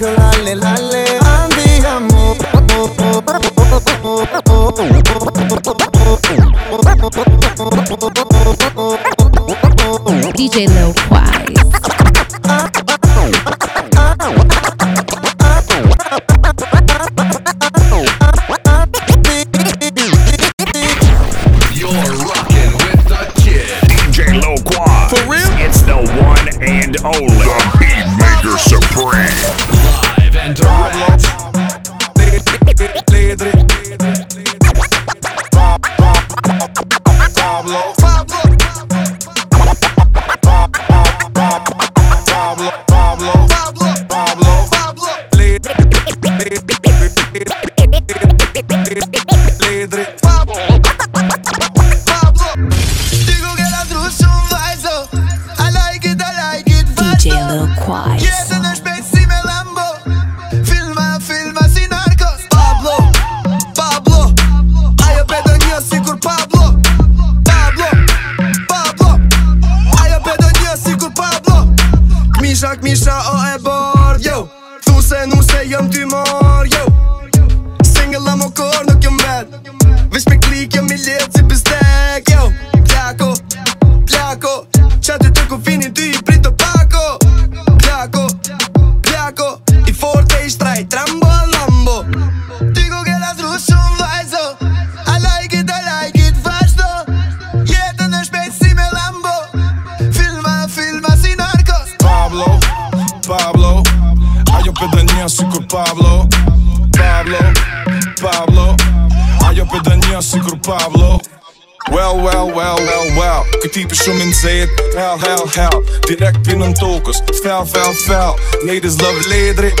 girl, lolly, lolly. typisch om in zee. Hel, hel, hel. Direct binnen tokens. Fel, fel, fel. Ladies love lady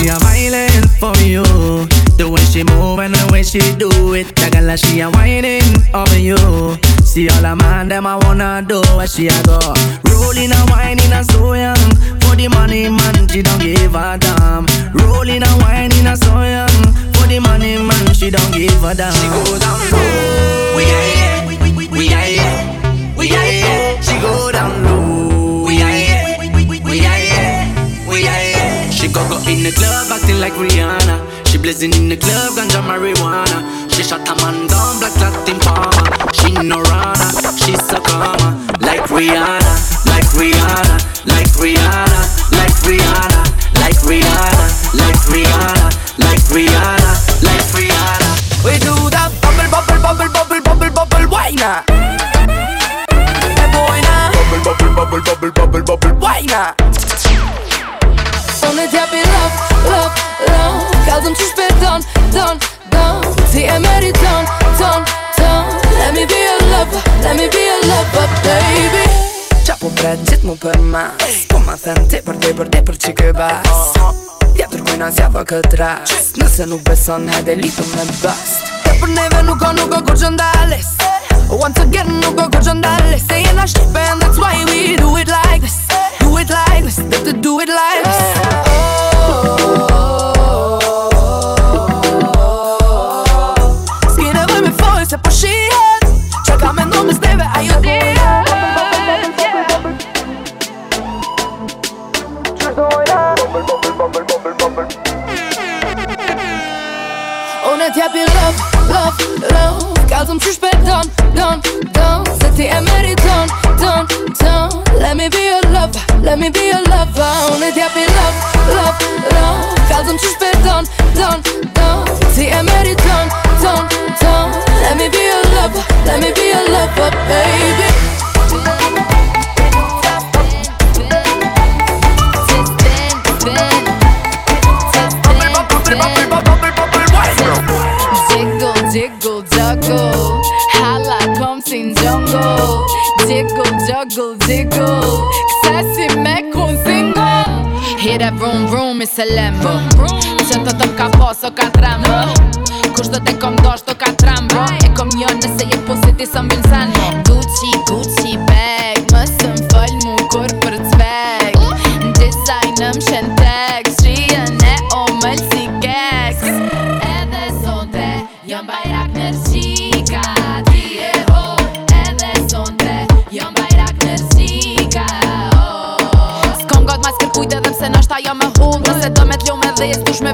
she a violin for you. The way she move and the way she do it, that girl she a whining over you. See all the man them I wanna do what she a go rolling and whining and so young. For the money man she don't give a damn. Rolling and whining and so young. For the money man she don't give a damn. She go down low, we are yeah, we are yeah, we are yeah. She go down low. in the club acting like Rihanna. She blazing in the club, ganja marijuana. She shot a man down, black Latin palmer. She no runner, she so sakama. Like Rihanna, like Rihanna, like Rihanna, like Rihanna, like Rihanna, like Rihanna, like Rihanna, like Rihanna. We do that bubble, bubble, bubble, bubble, bubble, bubble, why not? Bubble, bubble, bubble, bubble, bubble, bubble, why not? vetë gjithë mu për mas Po ma thënë te për te për te për e bas Ja tërkujna asja apo këtë ras Nëse nuk beson hede lipë me bast Te për neve nuk o nuk o kur që ndales Once again nuk o kur që ndales Se jena shqipe and that's why we do it like this Do it like this, do it like this, do it like this. Se po shihet Qa ka me nëmës neve a ju di japi love, love, love Ka të më qysh për don, don, don Se ti e meri don, don, don Let me be your love, let me be your love Unë të japi love, love, love Ka të më qysh për don, don, don Ti e meri don, don, don Let me be your love, let me be your love, Jere vroom vroom i se lem Se të të ka pos o ka tram vroom Kushtë të të kom dosht o ka tram E kom njën nëse je pusit i sëm vinsan vroom Gucci, Gucci,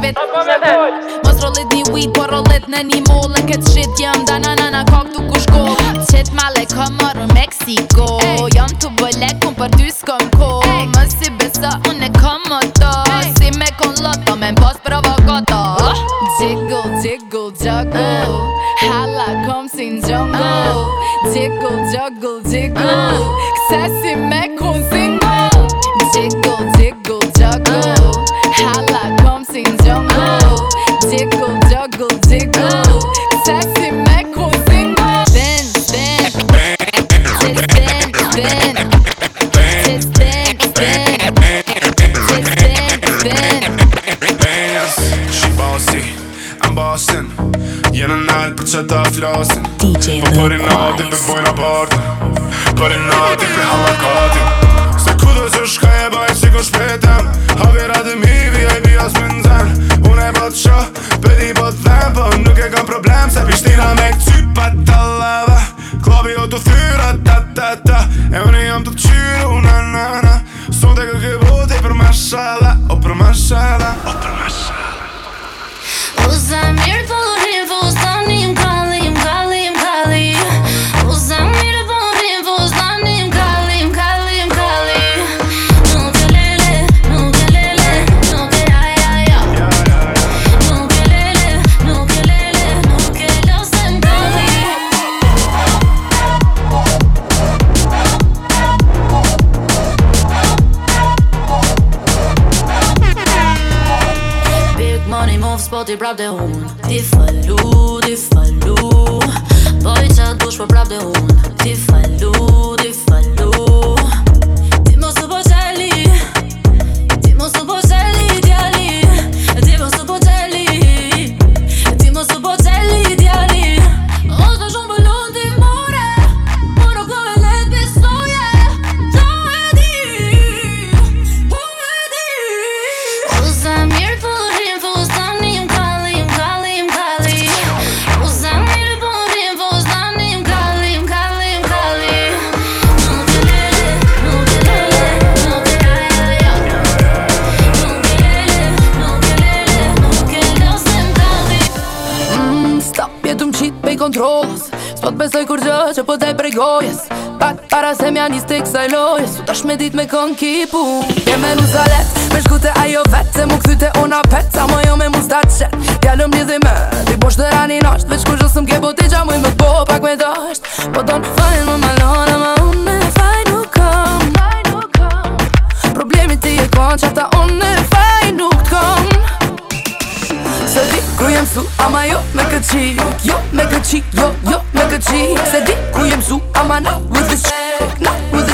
me vet Mos rollit një weed, po rollit në një mollë Në këtë shit jam da na na na kok tuk u shko Qet male ka marrë në Meksiko Jam të bëllet, kun për ty s'kom ko Mës si besa, unë e kom më to Si me kon loto, me mbos provokoto oh. Jiggle, jiggle, juggle uh. Hala kom si në jungle uh. Jiggle, juggle, jiggle uh. Kse si me kun si A ta flasin Po përinati për bojnë apartë Përinati për halakati Se kudo se shkaje bajë Si kështë petëm A vjera dë mivi A i bia së më në zënë Unë e bëtë që Përdi bëtë dhenë Po nuk e kam problem Se pështina me këtë sypë Pa talla va Klopi o të thyra Ta ta ta E më në jam të këtyru Na na na Së më te këtë këbuti Për më O për më O për më shala U zamirët po brody brody me kon kipu Je me lusa let, me shkute ajo vet Se mu këthyte ona apet, sa jo me mu sta qet Pjallëm një dhe me, di bosh të rani nasht Veç ku gjësëm ke botit gja mujnë me bo pak me dasht Po do në fajnë me malon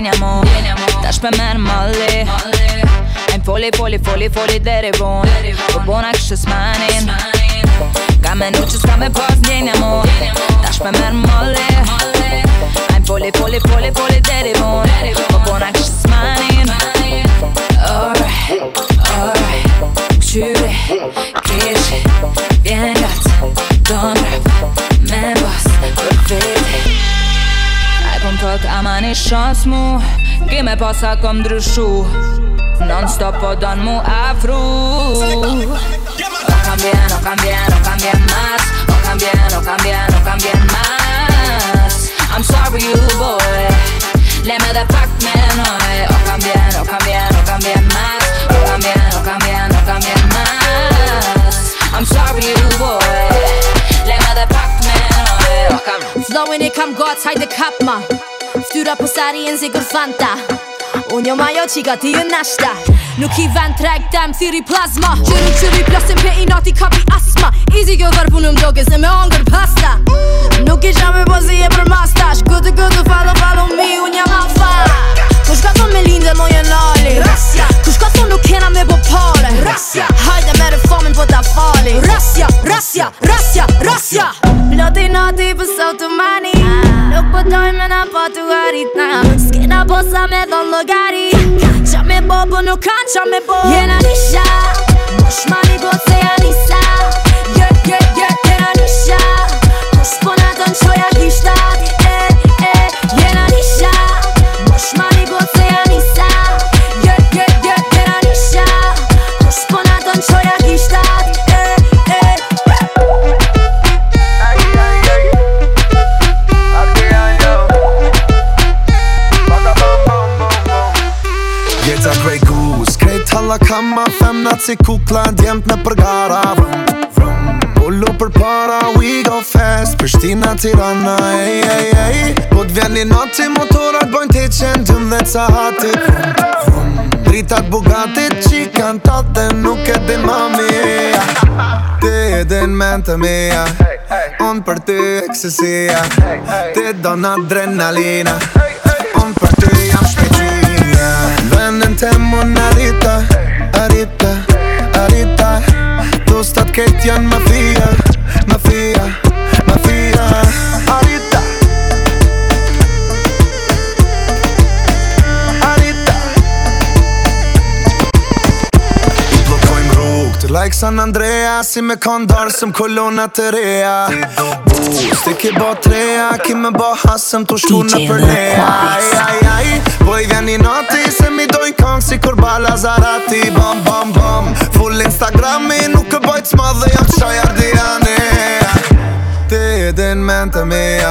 Një një mund, tash për mërë mëllit Ajmë foli, foli, foli, foli dhe rivon Po ponak shesmanin Kamen u qështë kam e pot, një një mund Tash për mërë mëllit Ajmë foli, foli, foli, foli dhe rivon Po ponak shesmanin Orë, orë, këshyri, këshy, vjenjët, donërë, me post kot amani shans mu Ki me pasa kom dryshu Non stop po mu afru No cambié, no cambié, no cambié más No cambié, no cambié, no cambié más I'm sorry you boy Lemme de pak me noi No cambié, no cambié, no cambié más No cambié, no cambié, no cambié más I'm sorry you boy Lemme de pak me noi Slowing it come God tight the cup ma Ftyra po sari e nëzikur fanta Unë jo majo që i gati e nashta Nuk i vend të rejk dem plazma plasma Qëri qëri plasim pe i nati ka pi asma Izi kjo dhar punu se me ongër pasta Nuk i gjami me zi e për mastash Gudu gudu falo falo mi unë jam alfa Kush ka thon me lindë dhe mojë nali Rasja ka thon nuk kena me po pare Rasja Hajde me reformin po ta fali Rasja, rasja, rasja, rasja Plotin nati pësa të mani Nuk pëtoj po na pa të garit na Skena posa me dhon logari Qa me bo po nuk kan qa me bo Jena nisha Mosh mani bo të se janisa Jë, jë, jë, jë, jë, jë, jë, si kukla në djemët në përgara Vrum, vrum Pullu për para, we go fast Pështina shtina të tirana, ej, ej, ej Po të vjen një natë motorat bojnë të qenë Gjëm dhe ca hati Vrum, vrum Dritat bugatit që kanë tatë dhe nuk e dhe mami Ti e dhe në të mija Unë për ty eksesia Ti do në adrenalina Unë për ty jam shpeqyja Vëndën të mund në rita, Margarita Tu stat këtë janë mafia Mafia Më Arita Arita fia Margarita Margarita like San Andrea Si me kondorë sëm kolona të reja Ti ki bo të reja Ki me bo hasëm Tu shku në për leja Ai ai ai Boj vjani noti se mi dojnë kongë si kur bala zarati Kaqës dhe jam qaj ardirani Ti e din me në mija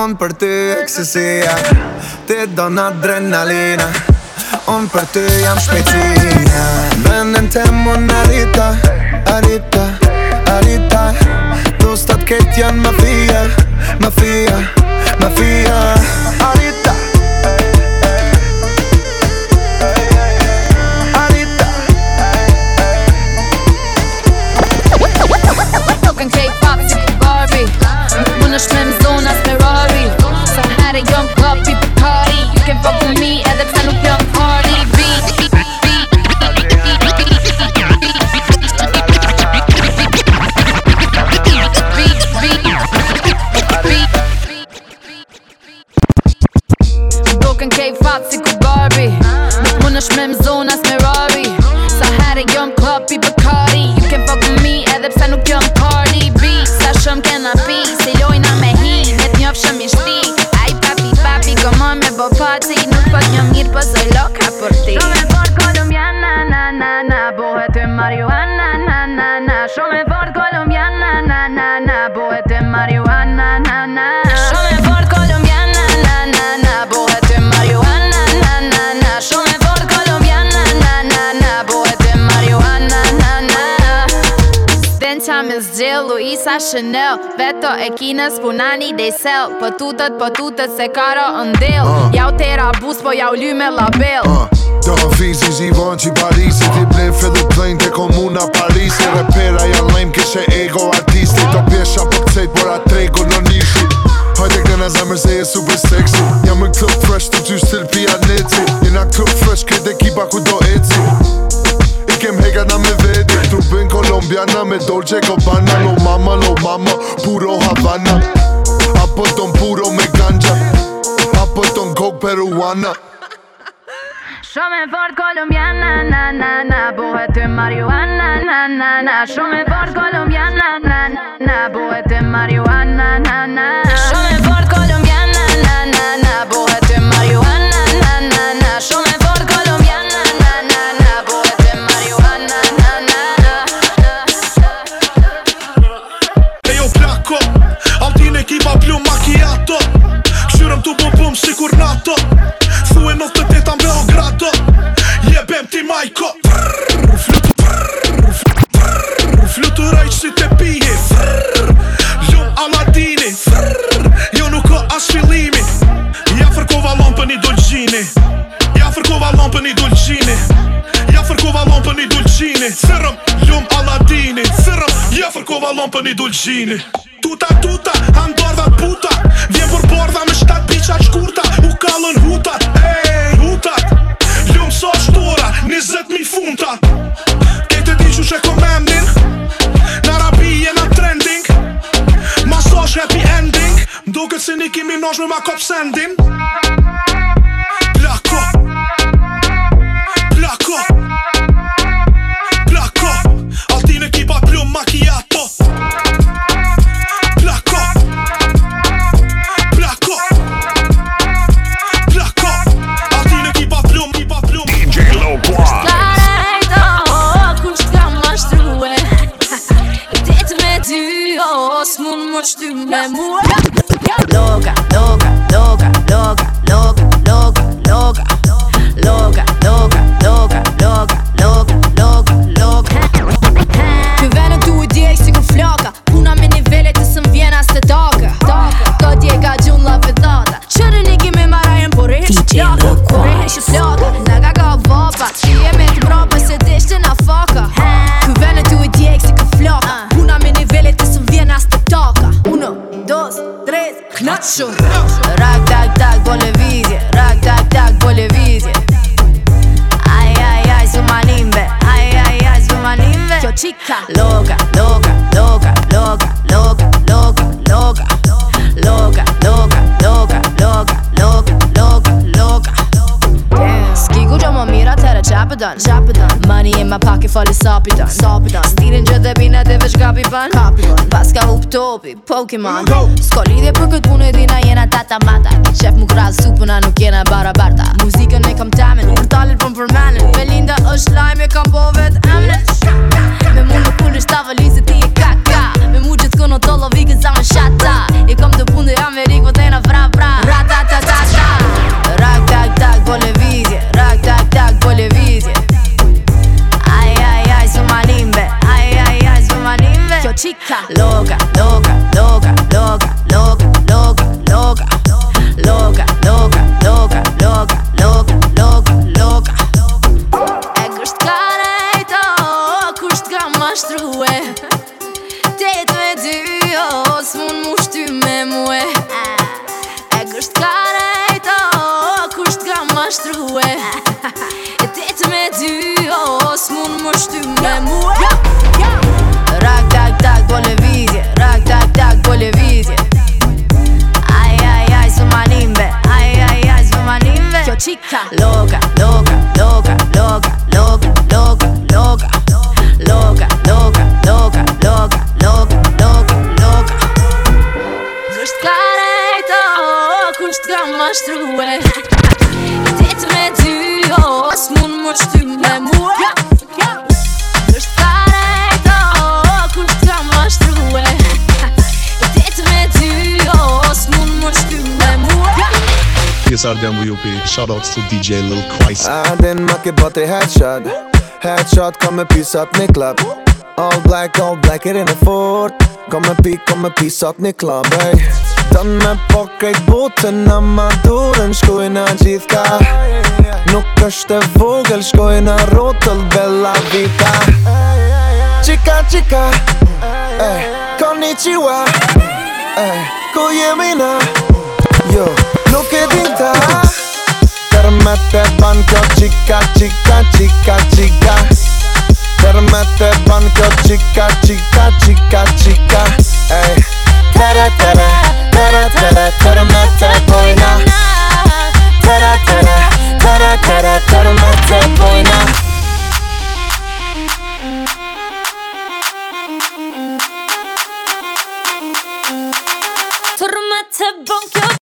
Unë për ty eksesia Ti do në adrenalina Unë për ty jam shpejtia Venën të mund në Arita, arita Tu stat të të ketë janë mafia Mafia, mafia Arita Isa Chanel Veto e kinës punani dhe sel Për po tutët, për po tutët se karo ndil ah. Jau tera bus, po jau ly me label uh. Do në fizi zivon që i Parisi Ti blen fillu plen të komuna Parisi Repera janë lejmë kështë ego artisti Do pjesha për këtët, por atë trego në nishi Hajde këna zemër se e super sexy Jam më këtë fresh të gjysh të lpia neci Jena këtë fresh këtë ekipa ku do eci Hega na me vedhë Trupin kolombiana Me dolce gopana Lo mama, lo mama Puro habana Apo ton puro me ganja Apo ton kok peruana Shome fort kolombiana Na, na, na Buhet e marihuana Na, na, na Shome fort kolombiana Na, na, na Buhet e marihuana Na, na, na gjini Tuta tuta, am dorda puta Vje për borda me shtat bicha qkurta U kalën hutat, ey, hutat Ljumë so shtura, nizet mi funta Kete di që që komendin Në rabi e në trending Masoj happy ending këtë si një kimi nosh me ma kopsendin l'amour. брошу tag так, так, bolevizje Rag, tak, tak, bolevizje Ai, ai, ai, su malimbe Ai, ai, ai, su malimbe Yo chica Loca, loca, loca, loca, loca, loca, loca Loca, loca, loca, loca, loca, loca, loca eh, Ski gucciamo mira tere çapadan Money in my pocket falling sopidan Sopidan Stealing the vesh gapi ban Pas ka topi, Pokemon Sko lidhje për këtë punë e dina jena tata mata Qef mu krasu puna nuk jena barabart Ska ma shtruhe Jetet me ty jo As mund më shty me mua Ja, ja Pjesar dhe jo, më jupi, shout out to DJ Lil Kwajsa A den ma ke bote headshot Headshot ka me pisat me klap All black, all black, it in a fort Kom eh? me pi, kom me pi, sot një klab, ey Tën me po krejt butën në madurën Shkuj në gjithë ka Nuk është e vogël Shkuj në rotëll, bella vita Qika, qika eh, konnichiwa Ey, eh, ku jemi na Jo, nuk e dinta Kërmet e ban kjo Qika, qika, qika, qika, qika. Permette banchio chica, chica, chica, chica Ey Tere, tere, tere, tere, permette boina Tere, tere, tere, tere, permette boina Tormette banchio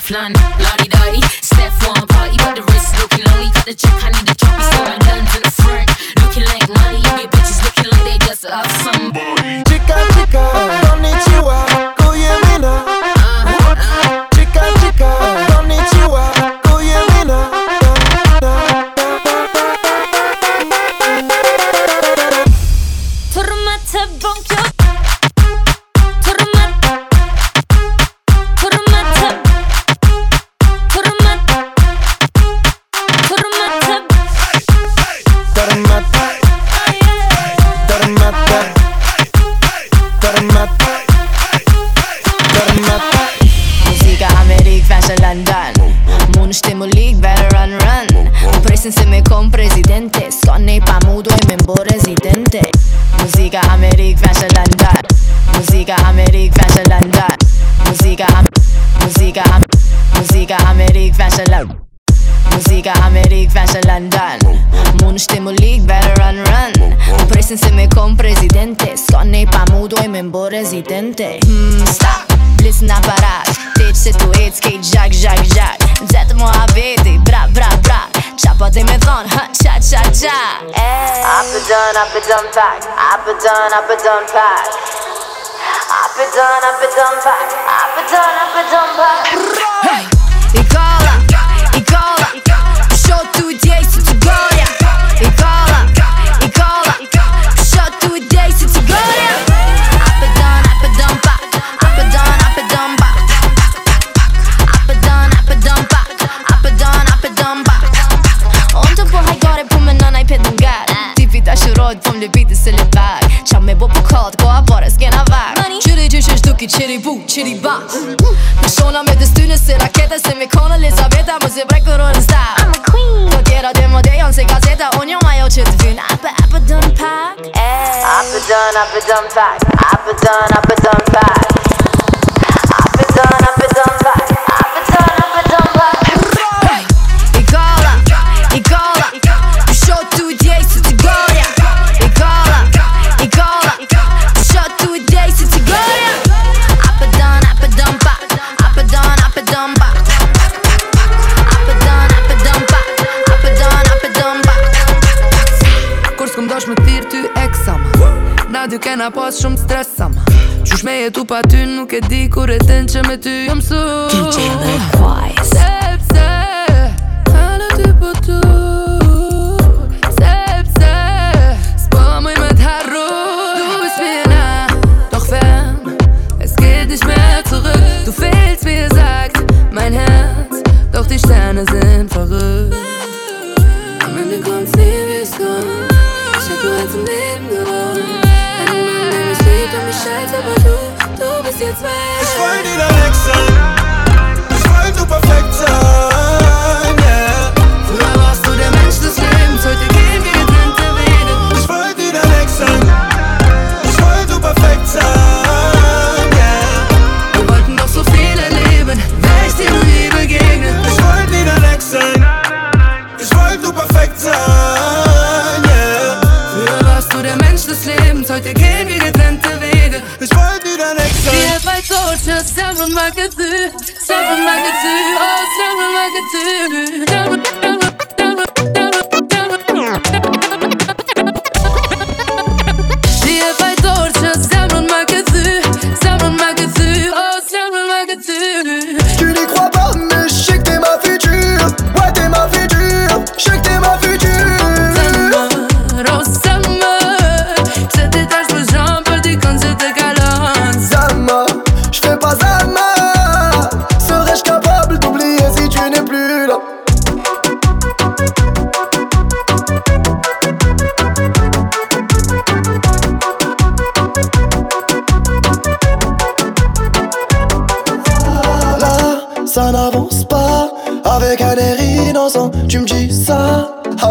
Teflon. fact. I've been done, I've been done fact. done, I've been done back. I've been done, I've been done back. kena pas shumë stres ma Qush me jetu pa ty nuk e di kur e ten që me ty jam su DJ Mekoy return.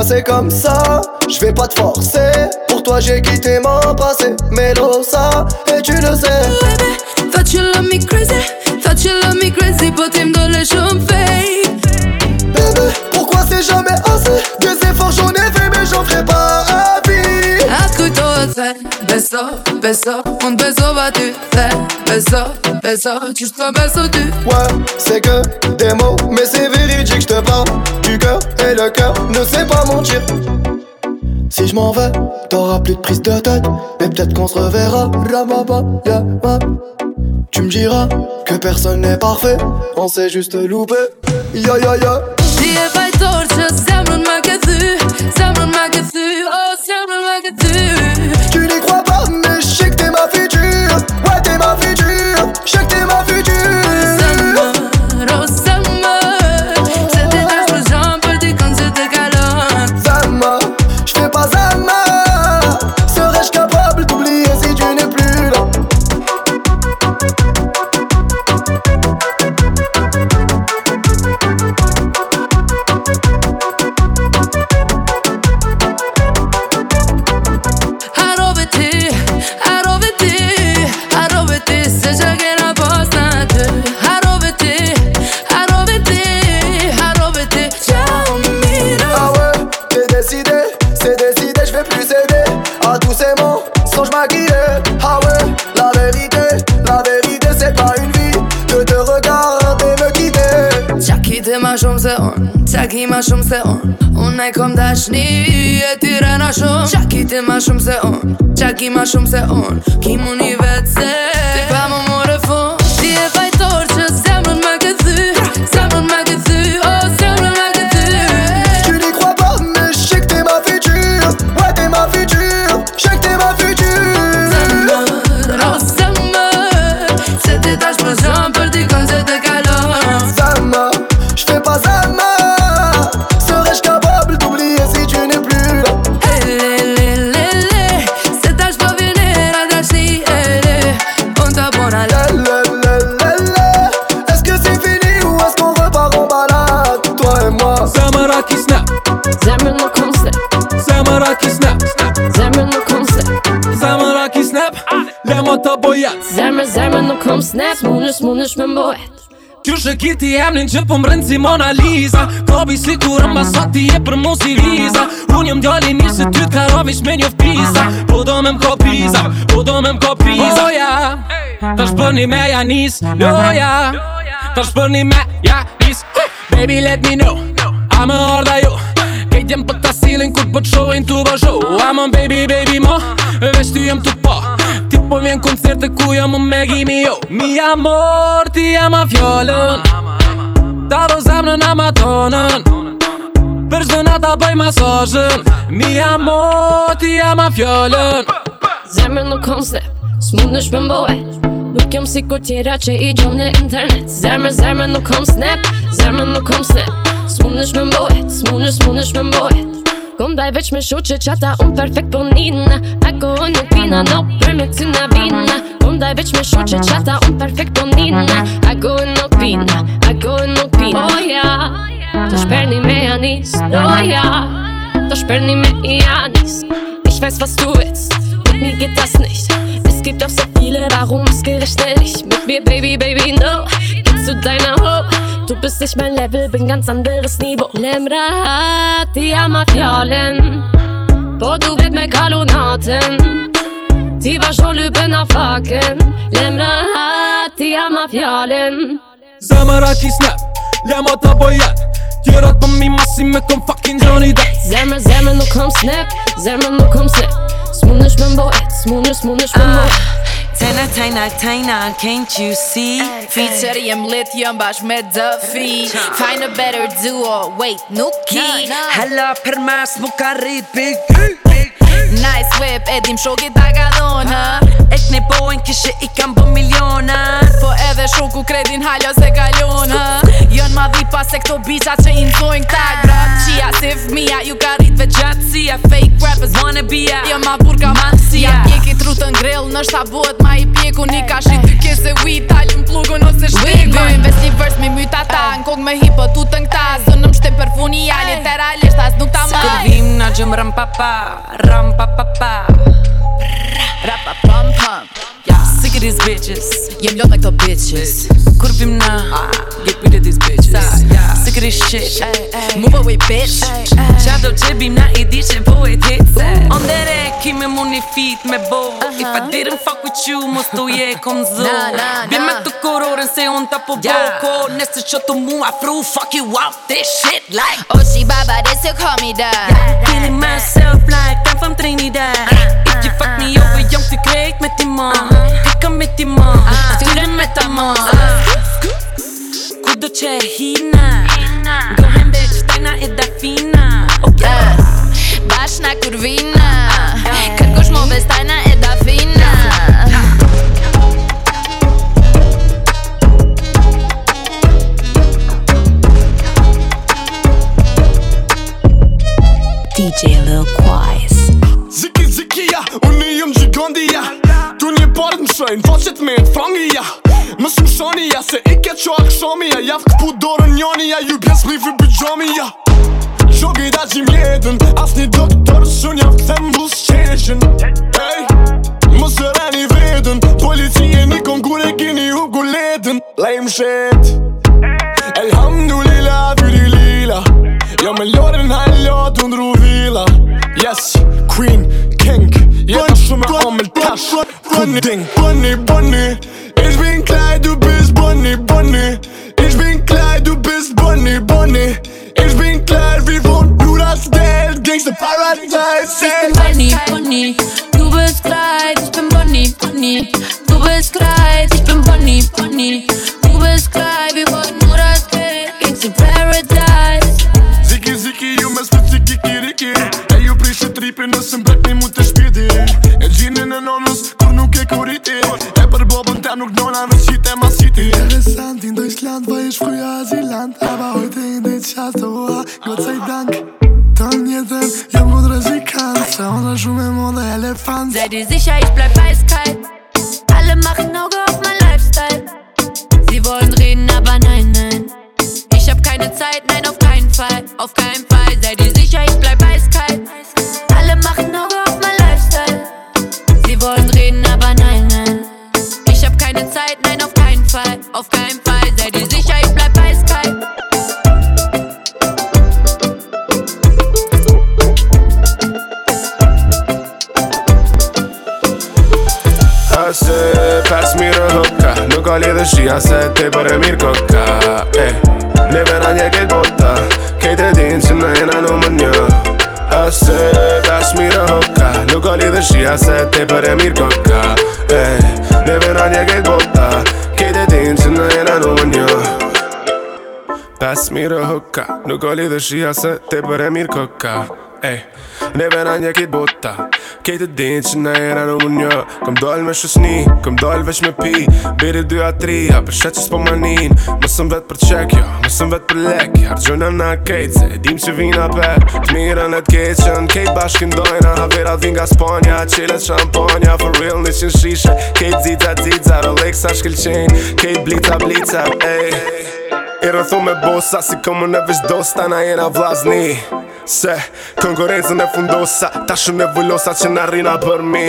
c'est comme ça. Je vais pas te forcer. Pour toi, j'ai quitté mon passé. Mais ça, et tu le sais. Beso, un beso vas-tu ça, Beso, beso, tu te beso tu Ouais, c'est que des mots, mais c'est véridique, je te parle du cœur et le cœur ne sait pas mentir. Si je m'en vais, t'auras plus de prise de tête, mais peut-être qu'on se reverra. Tu me diras que personne n'est parfait, on s'est juste loupé. Ya ya ya. Si ma Qak hi ma shumë se on Unë e kom dashni E ty rena shumë Qak i ti ma shumë se on Qak i ma shumë se on Kim unë i vetë se Ti pa më më rëfun s'munësh, s'munësh, s'munësh me mbojt Kjo shë kiti emnin që po mrenë si Mona Lisa Kobi si kur mba sati e për mu si visa Unë jëm djali një se ty t'ka rovish me një fpisa Po do me m'ko pisa, po do me m'ko pisa Oja, ta shpër me janis Loja, ta shpër me janis Baby let me know, a më orda ju Kejt jem për ta silin kur për po të shohin t'u bëshu A baby, baby mo, veç ty jem t'u po vjen koncerte ku jam jo me gimi jo Mi amor, ti jam a fjollën Ta do zemrën ama tonën Për zë nga ta bëj masajën Mi amor, ti jam a fjollën Zemrën nuk koncept S'mund në shpëmbove Nuk jam si kur tjera që i gjon në internet Zemrë, zemrë nuk kom snap Zemrë nuk kom snap S'mun në shpëmbojt S'mun në shpëmbojt Kondaj veç me shoqe qata unë perfekt po nina Ako und nuk pina, no premje ty na vina Kondaj veç me shoqe qata unë perfekt po nina Ako und nuk pina, ako o pina Oh ja, da të die me nichts. Oh ja, da të die me nichts. Ich weiß was du willst, mit mir geht das nicht es gibt auch so viele, darum ist gerecht nicht mit mir, Baby, Baby, no. Geh zu deiner Ho. Du bist nicht mein Level, bin ganz anderes Niveau. Lemra, die Amafialen, fjalen. du vet med kalonaten. Die war schon lupen auf Haken. Lemra, hat die Amafialen. Samaraki snap, lemata Taboyat. Gjør at på min massi me kom fucking Johnny Depp. Zemmer, zemmer, nå kom snap. Zemmer, nå kom snap. smundesh me mbo et eh, smundesh smundesh me mbo ah, Tajna, tajna, can't you see? Feature okay. jem lit jem bash me dëfi Find a better duo, wait, nuk ki Hala për mas më ka rrit nice whip Edhim shoki ta ka dhonë E këne bojnë kishe i kam bë miliona Po edhe shoku kredin halja se kalonë Jon ma dhipa se këto bica që i nëzojnë këta grat Qia se fmija ju ka rritve gjatësia Fake rappers wanna be a Jon ma burka mansia tru trutën grill në ta buhet ma i pjeku Ni ka shi ty kese weed talim plugun ose shtegun Weed mojnë vesli vërst mi myta ta oh. Në kong me tu të tutën këta Zënëm shte perfuni ali teralisht as nuk ta maj na rëm papa Rëm papa pa Rapa pam pam yeah. Sick of these bitches look like the bitches been na Get rid of these bitches yeah. Sick of this shit Move away bitch I do not care na you're që po e ditë On dere me me bo If I uh-huh. didn't fuck with you Mos të je kom zo Bim me të kororën se unë ta po yeah. boko Nesë që të mu prove Fuck you up this shit like Oh she baba this you call me that Killing Feeling myself like geen idee. Ik je fuck niet uh, over, jong, ik weet met die man. Ik kan met die man, doe dat met die man. 도대체 희나 Go and bitch, 딱 나의 다피나 Okay, na Kurvina. da qim jetën As një doktor shunja vë këthe bus qeshen Hey, së rani vetën Policie një kongur e kini u guletën Lame shit Elhamdulillah, dyri lila Jo me lorën hallo të ndru vila Yes, queen, king Jeta shumë e omel tash Kuding bunny, bunny what guys say Ich bin Bonnie, Bonnie Du bist kreis, ich bin Bonnie, Bonnie Du bist kreis, ich bin Bonnie, Bonnie Du bist kreis, wir wollen nur das Geld Gehen zum Paradise Ziki, Ziki, you must be Ziki, Ziki, Ziki Ey, a trip in us and break me mut der Spiede E gine në nonës, kur nuk e kuriti E për bobën ta nuk nona dhe qit e masiti Interesant, ti ndoj shlant, Sei dir sicher, ich bleib eiskalt. Alle machen Auge auf mein Lifestyle. Sie wollen reden, aber nein, nein. Ich hab keine Zeit, nein, auf keinen Fall. Auf keinen Fall, sei dir sicher, ich bleib eiskalt. fali dhe shia se te për e mirë koka eh, Ne vera një ke bota Kejt e din që në jena në më një Ase ta shmira hoka Nuk oli dhe shia se te për e mirë koka eh, Ne vera një ke bota Kejt e din që në jena në më një Pas mirë hoka Nuk oli dhe shia se te për e mirë koka Ej, ne e një kejt bota Kejt e din që në jena në mund një Këm dojnë me shusni, këm dojnë veç me pi Biri dy a tri, a për shetë që s'po manin Mësëm vet për qek, jo, mësëm vet për lek Ja rëgjojnë në kejt, se dim që vina për Të mirën e të kejt që bashkin dojnë A vera dhin nga sponja, qire shamponja For real në që shishe Kejt zita, zita, rolex a shkelqen Kejt blita, blita, ej I rëthu me bosa, si komu në vishdo Sta na jena vlazni Se konkurencën e fundosa Ta shumë e vullosa që në rrina për mi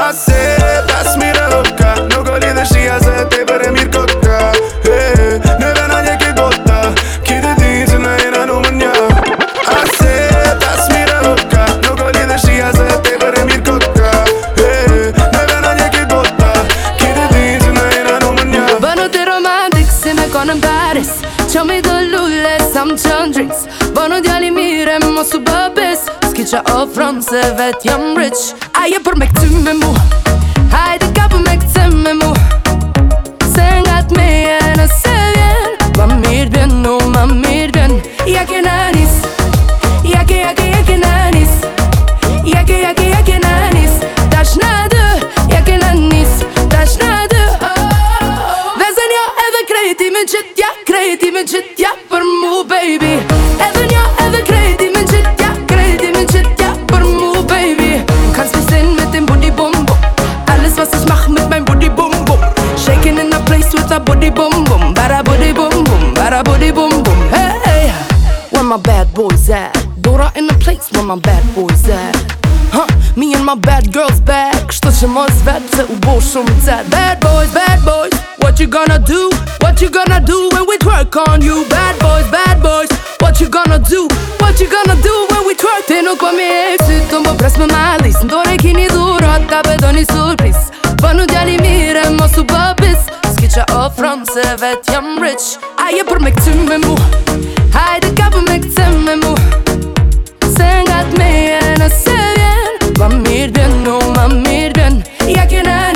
A se ta smira hëpka Nuk o lidhe shia se te për e mirë koka Në vena një ke gota Ki të di që në jena në më një A se ta smira hëpka Nuk o lidhe shia se te për e mirë koka Në vena një ke gota Ki të di që në jena në më një Bënu të romantik si me konën paris Qa me do lulle, sa më qënë drinks Bono djali mire, më su bëbis Ski qa ofron, se vet jam rich Aje për me këty me mu Hajde ka për me këty me mu Se nga të me e nëse vjen Ma mirë bjen, no ma mirë bjen Ja kena on my bad boys at? Ha, Me and my bad girls back Shto që mos vetë se u bo shumë cet Bad boys, bad boys What you gonna do? What you gonna do when we twerk on you? Bad boys, bad boys What you gonna do? What you gonna do when we twerk? Ti nuk po mi eksit, të më pres me malis Në dore kini dhurat, ka bedo një surpris Po në gjalli mire, mos u bëbis Ski qa ofron se vet jam rich Aje për me këtë me mu Hajde ka për me këtë me mu Hajde ka për me këtë me mu sen gat mig en och sen Var medvän, oh var medvän Jag kan